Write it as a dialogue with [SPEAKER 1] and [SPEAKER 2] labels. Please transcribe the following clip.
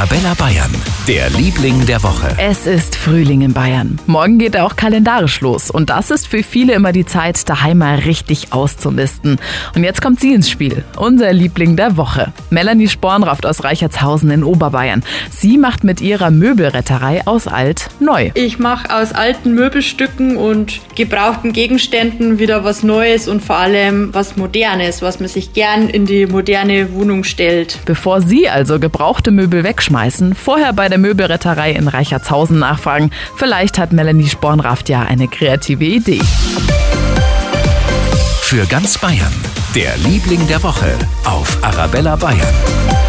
[SPEAKER 1] Arabella Bayern, der Liebling der Woche.
[SPEAKER 2] Es ist Frühling in Bayern. Morgen geht er auch kalendarisch los. Und das ist für viele immer die Zeit, daheim mal richtig auszumisten. Und jetzt kommt sie ins Spiel. Unser Liebling der Woche. Melanie Spornraft aus Reichertshausen in Oberbayern. Sie macht mit ihrer Möbelretterei aus alt neu.
[SPEAKER 3] Ich mache aus alten Möbelstücken und gebrauchten Gegenständen wieder was Neues und vor allem was Modernes, was man sich gern in die moderne Wohnung stellt.
[SPEAKER 2] Bevor Sie also gebrauchte Möbel wegschmeißen, vorher bei der Möbelretterei in Reichertshausen nachfragen. Vielleicht hat Melanie Spornraft ja eine kreative Idee.
[SPEAKER 1] Für ganz Bayern, der Liebling der Woche auf Arabella Bayern.